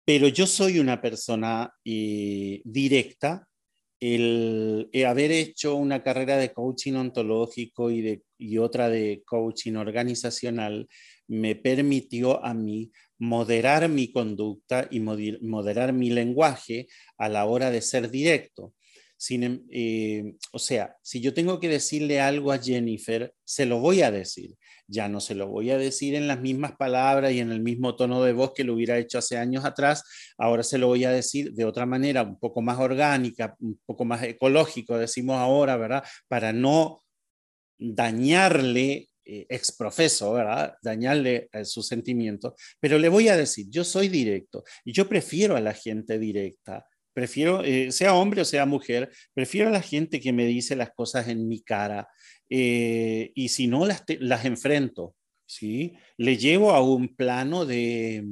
Pero yo soy una persona eh, directa. El, haber hecho una carrera de coaching ontológico y, de, y otra de coaching organizacional me permitió a mí moderar mi conducta y moderar mi lenguaje a la hora de ser directo. Em, eh, o sea, si yo tengo que decirle algo a Jennifer, se lo voy a decir. Ya no se lo voy a decir en las mismas palabras y en el mismo tono de voz que lo hubiera hecho hace años atrás. Ahora se lo voy a decir de otra manera, un poco más orgánica, un poco más ecológico, decimos ahora, ¿verdad? Para no dañarle eh, exprofeso, ¿verdad? Dañarle eh, sus sentimientos. Pero le voy a decir, yo soy directo y yo prefiero a la gente directa Prefiero, eh, sea hombre o sea mujer, prefiero a la gente que me dice las cosas en mi cara eh, y si no las, las enfrento. ¿sí? Le llevo a un plano de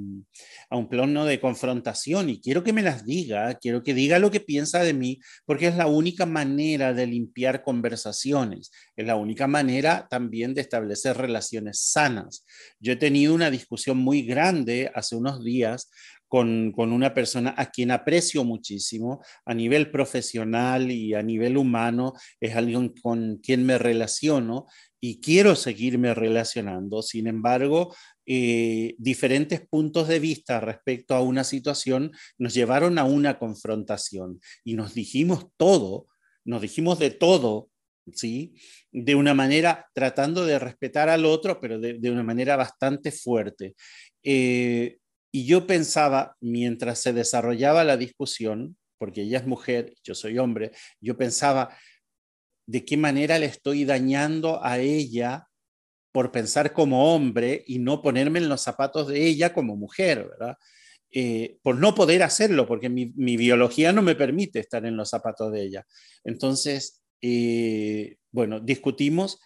a un plano de confrontación y quiero que me las diga, quiero que diga lo que piensa de mí, porque es la única manera de limpiar conversaciones, es la única manera también de establecer relaciones sanas. Yo he tenido una discusión muy grande hace unos días con, una persona a quien aprecio muchísimo a nivel profesional y a nivel humano, es alguien con quien me relaciono y quiero seguirme relacionando. Sin embargo, eh, diferentes puntos de vista respecto a una situación nos llevaron a una confrontación y nos dijimos todo, nos dijimos de todo ¿sí? De una manera tratando de respetar al otro, pero de, una manera bastante fuerte. Eh, y yo pensaba, mientras se desarrollaba la discusión, porque ella es mujer, yo soy hombre, yo pensaba, ¿de qué manera le estoy dañando a ella por pensar como hombre y no ponerme en los zapatos de ella como mujer, ¿verdad? Eh, por no poder hacerlo, porque mi, biología no me permite estar en los zapatos de ella. Entonces, eh, bueno, discutimos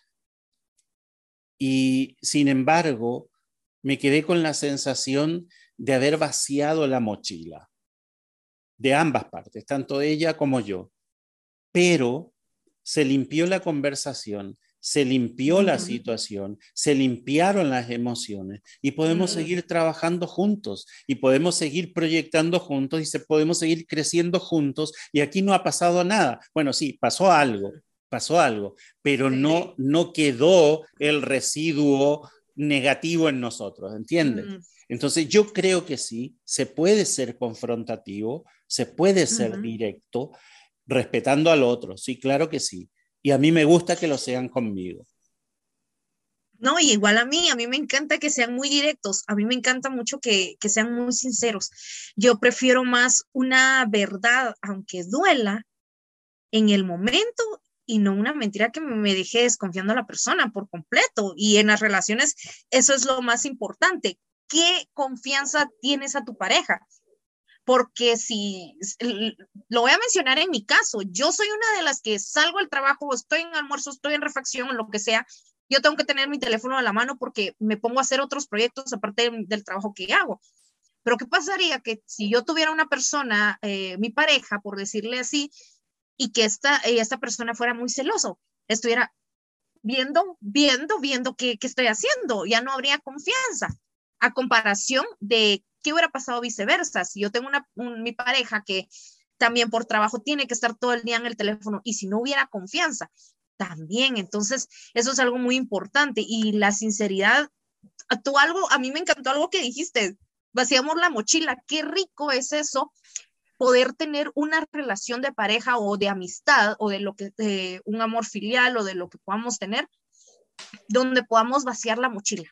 y sin embargo, me quedé con la sensación de haber vaciado la mochila, de ambas partes, tanto ella como yo. Pero se limpió la conversación, se limpió la situación, se limpiaron las emociones y podemos seguir trabajando juntos y podemos seguir proyectando juntos y se, podemos seguir creciendo juntos y aquí no ha pasado nada. Bueno, sí, pasó algo, pasó algo, pero no, no quedó el residuo negativo en nosotros, ¿entiendes? Entonces yo creo que sí, se puede ser confrontativo, se puede ser directo, respetando al otro, sí, claro que sí. Y a mí me gusta que lo sean conmigo. No, y igual a mí, a mí me encanta que sean muy directos, a mí me encanta mucho que, que sean muy sinceros. Yo prefiero más una verdad, aunque duela, en el momento y no una mentira que me deje desconfiando a la persona por completo. Y en las relaciones eso es lo más importante, qué confianza tienes a tu pareja. Porque si, lo voy a mencionar en mi caso, yo soy una de las que salgo del trabajo, estoy en almuerzo, estoy en refacción, lo que sea, yo tengo que tener mi teléfono a la mano porque me pongo a hacer otros proyectos aparte del trabajo que hago. Pero ¿qué pasaría que si yo tuviera una persona, eh, mi pareja, por decirle así, y que esta, esta persona fuera muy celoso, estuviera viendo, viendo, viendo qué, qué estoy haciendo, ya no habría confianza a comparación de qué hubiera pasado viceversa. Si yo tengo una, mi pareja que también por trabajo tiene que estar todo el día en el teléfono y si no hubiera confianza, también. Entonces, eso es algo muy importante y la sinceridad, tú algo, a mí me encantó algo que dijiste, vaciamos la mochila, qué rico es eso poder tener una relación de pareja o de amistad o de lo que de un amor filial o de lo que podamos tener donde podamos vaciar la mochila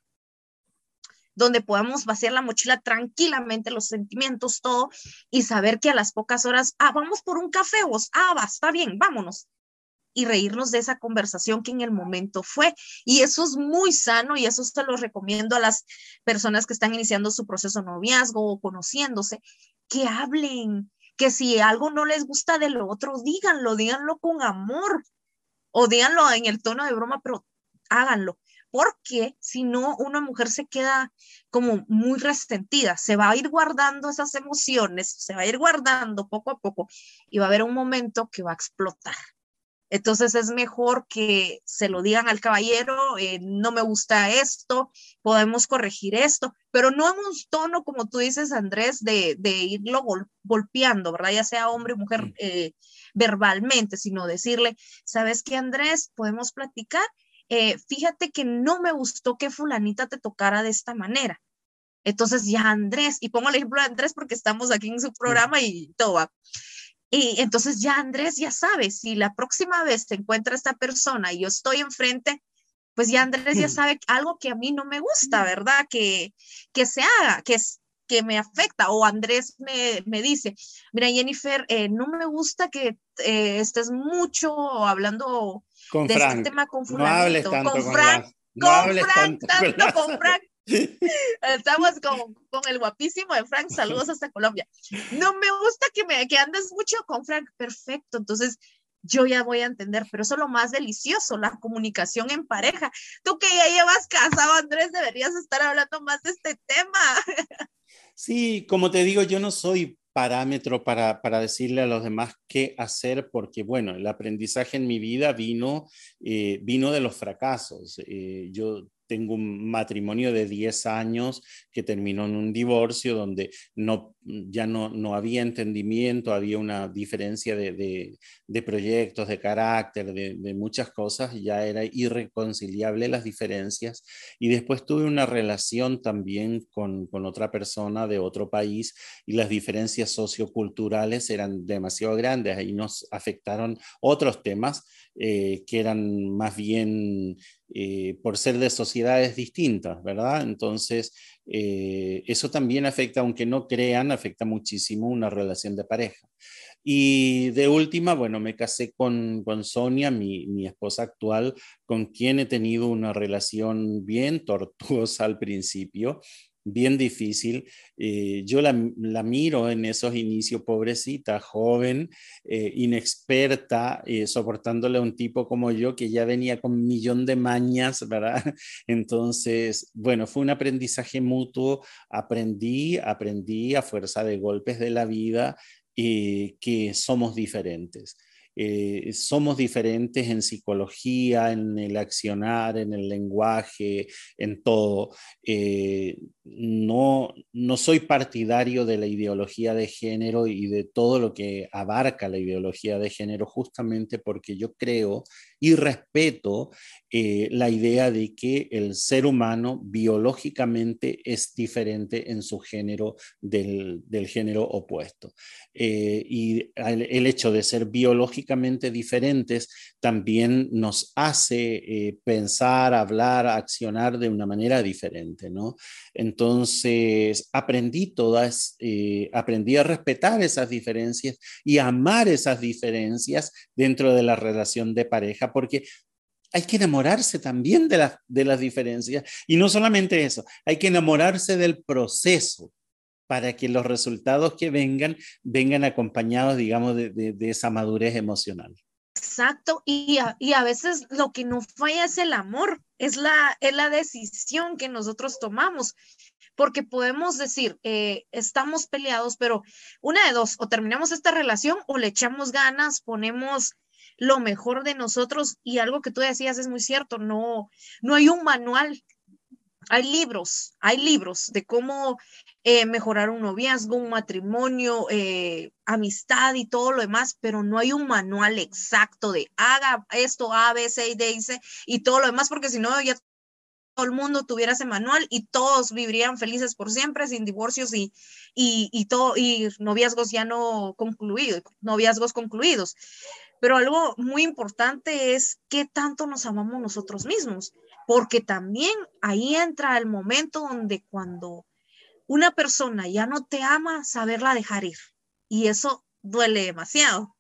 donde podamos vaciar la mochila tranquilamente, los sentimientos, todo, y saber que a las pocas horas, ah, vamos por un café, vos, ah, va, está bien, vámonos. Y reírnos de esa conversación que en el momento fue. Y eso es muy sano y eso se lo recomiendo a las personas que están iniciando su proceso de noviazgo o conociéndose, que hablen, que si algo no les gusta de lo otro, díganlo, díganlo con amor o díganlo en el tono de broma, pero háganlo. Porque si no, una mujer se queda como muy resentida, se va a ir guardando esas emociones, se va a ir guardando poco a poco y va a haber un momento que va a explotar. Entonces es mejor que se lo digan al caballero, eh, no me gusta esto, podemos corregir esto, pero no en un tono, como tú dices, Andrés, de, irlo golpeando, ¿verdad? Ya sea hombre o mujer eh, verbalmente, sino decirle, ¿sabes qué, Andrés? Podemos platicar. Eh, fíjate que no me gustó que fulanita te tocara de esta manera. Entonces ya Andrés, y pongo el ejemplo de Andrés porque estamos aquí en su programa y todo va. Y entonces ya Andrés ya sabe, si la próxima vez se encuentra esta persona y yo estoy enfrente, pues ya Andrés ya sabe algo que a mí no me gusta, ¿verdad? Que, que se haga, que, que me afecta. O Andrés me, me dice, mira Jennifer, eh, no me gusta que eh, estés mucho hablando con de este tema con No hables tanto con, con Frank, no con hables Frank, tanto tanto con Frank. <laughs> Estamos con, con, el guapísimo de Frank. Saludos hasta Colombia. No me gusta que, me, que andes mucho con Frank. Perfecto. Entonces, yo ya voy a entender, pero eso es lo más delicioso, la comunicación en pareja. Tú que ya llevas casado, Andrés, deberías estar hablando más de este tema. Sí, como te digo, yo no soy parámetro para, para, decirle a los demás qué hacer, porque bueno, el aprendizaje en mi vida vino, eh, vino de los fracasos. Eh, yo tengo un matrimonio de 10 años que terminó en un divorcio donde no, ya no, no había entendimiento, había una diferencia de, de, proyectos, de carácter, de, de, muchas cosas, ya era irreconciliable las diferencias. Y después tuve una relación también con, con otra persona de otro país y las diferencias socioculturales eran demasiado grandes, ahí nos afectaron otros temas eh, que eran más bien eh, por ser de sociedades distintas, ¿verdad? Entonces, eh, eso también afecta, aunque no crean, afecta muchísimo una relación de pareja. Y de última, bueno, me casé con, con Sonia, mi, mi, esposa actual, con quien he tenido una relación bien tortuosa al principio bien difícil. Eh, yo la, la, miro en esos inicios, pobrecita, joven, eh, inexperta, eh, soportándole a un tipo como yo que ya venía con un millón de mañas, ¿verdad? <laughs> Entonces, bueno, fue un aprendizaje mutuo. Aprendí, aprendí a fuerza de golpes de la vida que somos diferentes. Somos diferentes en psicología, en el accionar, en el lenguaje, en todo. No, no soy partidario de la ideología de género y de todo lo que abarca la ideología de género, justamente porque yo creo y respeto eh, la idea de que el ser humano biológicamente es diferente en su género del, del género opuesto. Eh, y el, hecho de ser biológicamente diferentes también nos hace eh, pensar, hablar, accionar de una manera diferente, ¿no? Entonces, aprendí todas, eh, aprendí a respetar esas diferencias y amar esas diferencias dentro de la relación de pareja, porque hay que enamorarse también de, la, de las diferencias. Y no solamente eso, hay que enamorarse del proceso para que los resultados que vengan vengan acompañados, digamos, de, de, de esa madurez emocional. Exacto, y a, y a, veces lo que no falla es el amor, es la, es la decisión que nosotros tomamos, porque podemos decir, eh, estamos peleados, pero una de dos, o terminamos esta relación o le echamos ganas, ponemos lo mejor de nosotros y algo que tú decías es muy cierto, no, no hay un manual. Hay libros, hay libros de cómo eh, mejorar un noviazgo, un matrimonio, eh, amistad y todo lo demás, pero no hay un manual exacto de haga esto, A, B, C, D, y C y todo lo demás, porque si no, ya el mundo tuviera ese manual y todos vivirían felices por siempre, sin divorcios y, y, y, todo, y noviazgos ya no concluidos, noviazgos concluidos. Pero algo muy importante es qué tanto nos amamos nosotros mismos porque también ahí entra el momento donde cuando una persona ya no te ama, saberla dejar ir. Y eso duele demasiado.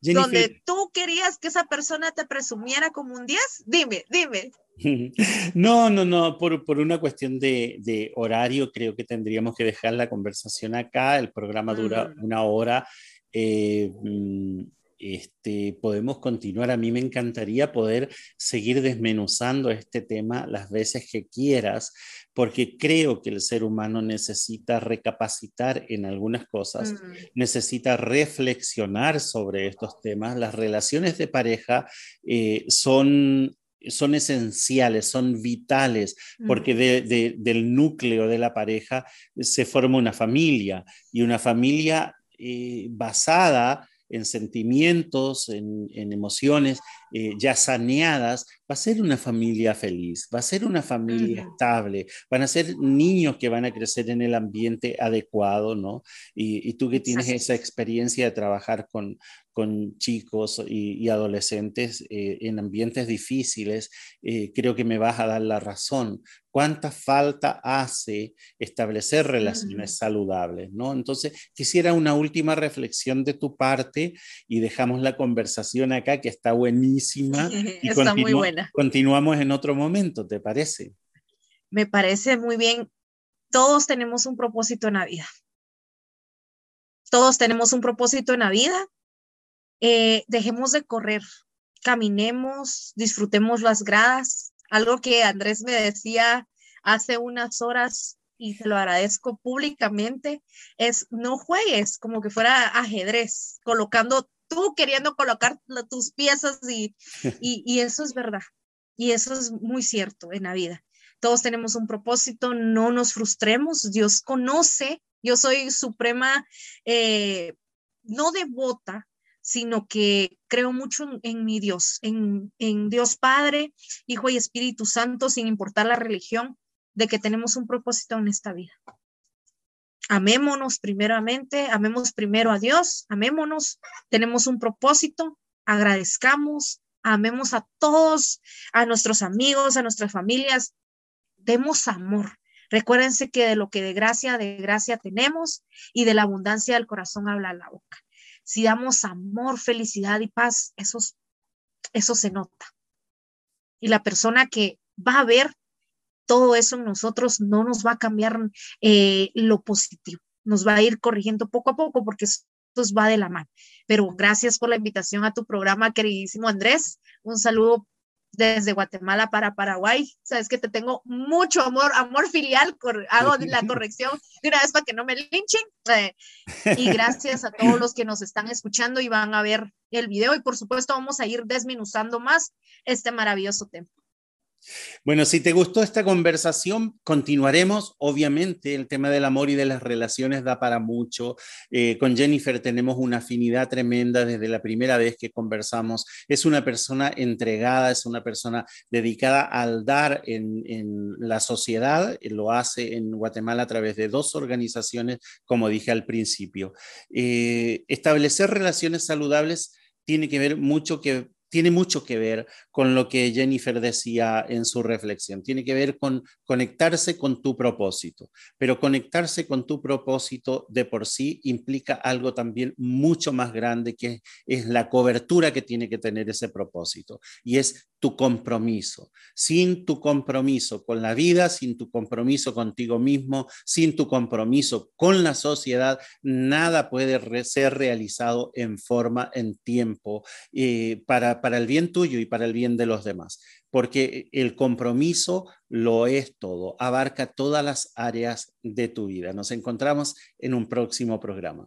Donde tú querías que esa persona te presumiera como un 10? Dime, dime. <laughs> No, no, no, por, por una cuestión de, de, horario creo que tendríamos que dejar la conversación acá, el programa dura mm. una hora. Eh, mm, este, podemos continuar. A mí me encantaría poder seguir desmenuzando este tema las veces que quieras, porque creo que el ser humano necesita recapacitar en algunas cosas, mm. necesita reflexionar sobre estos temas. Las relaciones de pareja eh, son son esenciales, son vitales, porque mm. del núcleo de la pareja se forma una familia y una familia eh, basada en sentimientos, en, emociones eh, ya saneadas, va a ser una familia feliz, va a ser una familia estable, van a ser niños que van a crecer en el ambiente adecuado, ¿no? Y, tú que tienes esa experiencia de trabajar con, con chicos y, adolescentes eh, en ambientes difíciles, eh, creo que me vas a dar la razón. ¿Cuánta falta hace establecer relaciones saludables? ¿no? Entonces, quisiera una última reflexión de tu parte y dejamos la conversación acá, que está buenísima. <laughs> Y está muy buena. Continuamos en otro momento, ¿te parece? Me parece muy bien. Todos tenemos un propósito en la vida. Todos tenemos un propósito en la vida eh, dejemos de correr, caminemos, disfrutemos las gradas. Algo que Andrés me decía hace unas horas y se lo agradezco públicamente, es no juegues como que fuera ajedrez, colocando tú queriendo colocar tus piezas y, <laughs> y, y, eso es verdad. Y eso es muy cierto en la vida. Todos tenemos un propósito, no nos frustremos, Dios conoce, yo soy suprema, eh, no devota, sino que creo mucho en, mi Dios, en, Dios Padre, Hijo y Espíritu Santo, sin importar la religión, de que tenemos un propósito en esta vida. Amémonos primeramente, amemos primero a Dios, amémonos, tenemos un propósito, agradezcamos, amemos a todos, a nuestros amigos, a nuestras familias, demos amor. Recuérdense que de lo que de gracia, de gracia tenemos y de la abundancia del corazón habla la boca si damos amor, felicidad y paz, eso, eso se nota. Y la persona que va a ver todo eso en nosotros no nos va a cambiar eh, lo positivo, nos va a ir corrigiendo poco a poco porque eso va de la mano. Pero gracias por la invitación a tu programa, queridísimo Andrés. Un saludo desde Guatemala para Paraguay. Sabes que te tengo mucho amor, amor filial, hago la corrección de una vez para que no me linchen. Eh, y gracias a todos los que nos están escuchando y van a ver el video. Y por supuesto vamos a ir desminuzando más este maravilloso tema. Bueno, si te gustó esta conversación, continuaremos. Obviamente, el tema del amor y de las relaciones da para mucho. Eh, con Jennifer tenemos una afinidad tremenda desde la primera vez que conversamos. Es una persona entregada, es una persona dedicada al dar en, la sociedad. Lo hace en Guatemala a través de dos organizaciones, como dije al principio. Eh, establecer relaciones saludables tiene que ver mucho que tiene mucho que ver con lo que Jennifer decía en su reflexión. Tiene que ver con conectarse con tu propósito. Pero conectarse con tu propósito de por sí implica algo también mucho más grande que es la cobertura que tiene que tener ese propósito. Y es tu compromiso. Sin tu compromiso con la vida, sin tu compromiso contigo mismo, sin tu compromiso con la sociedad, nada puede ser realizado en forma, en tiempo, eh, para, para el bien tuyo y para el bien de los demás. Porque el compromiso lo es todo, abarca todas las áreas de tu vida. Nos encontramos en un próximo programa.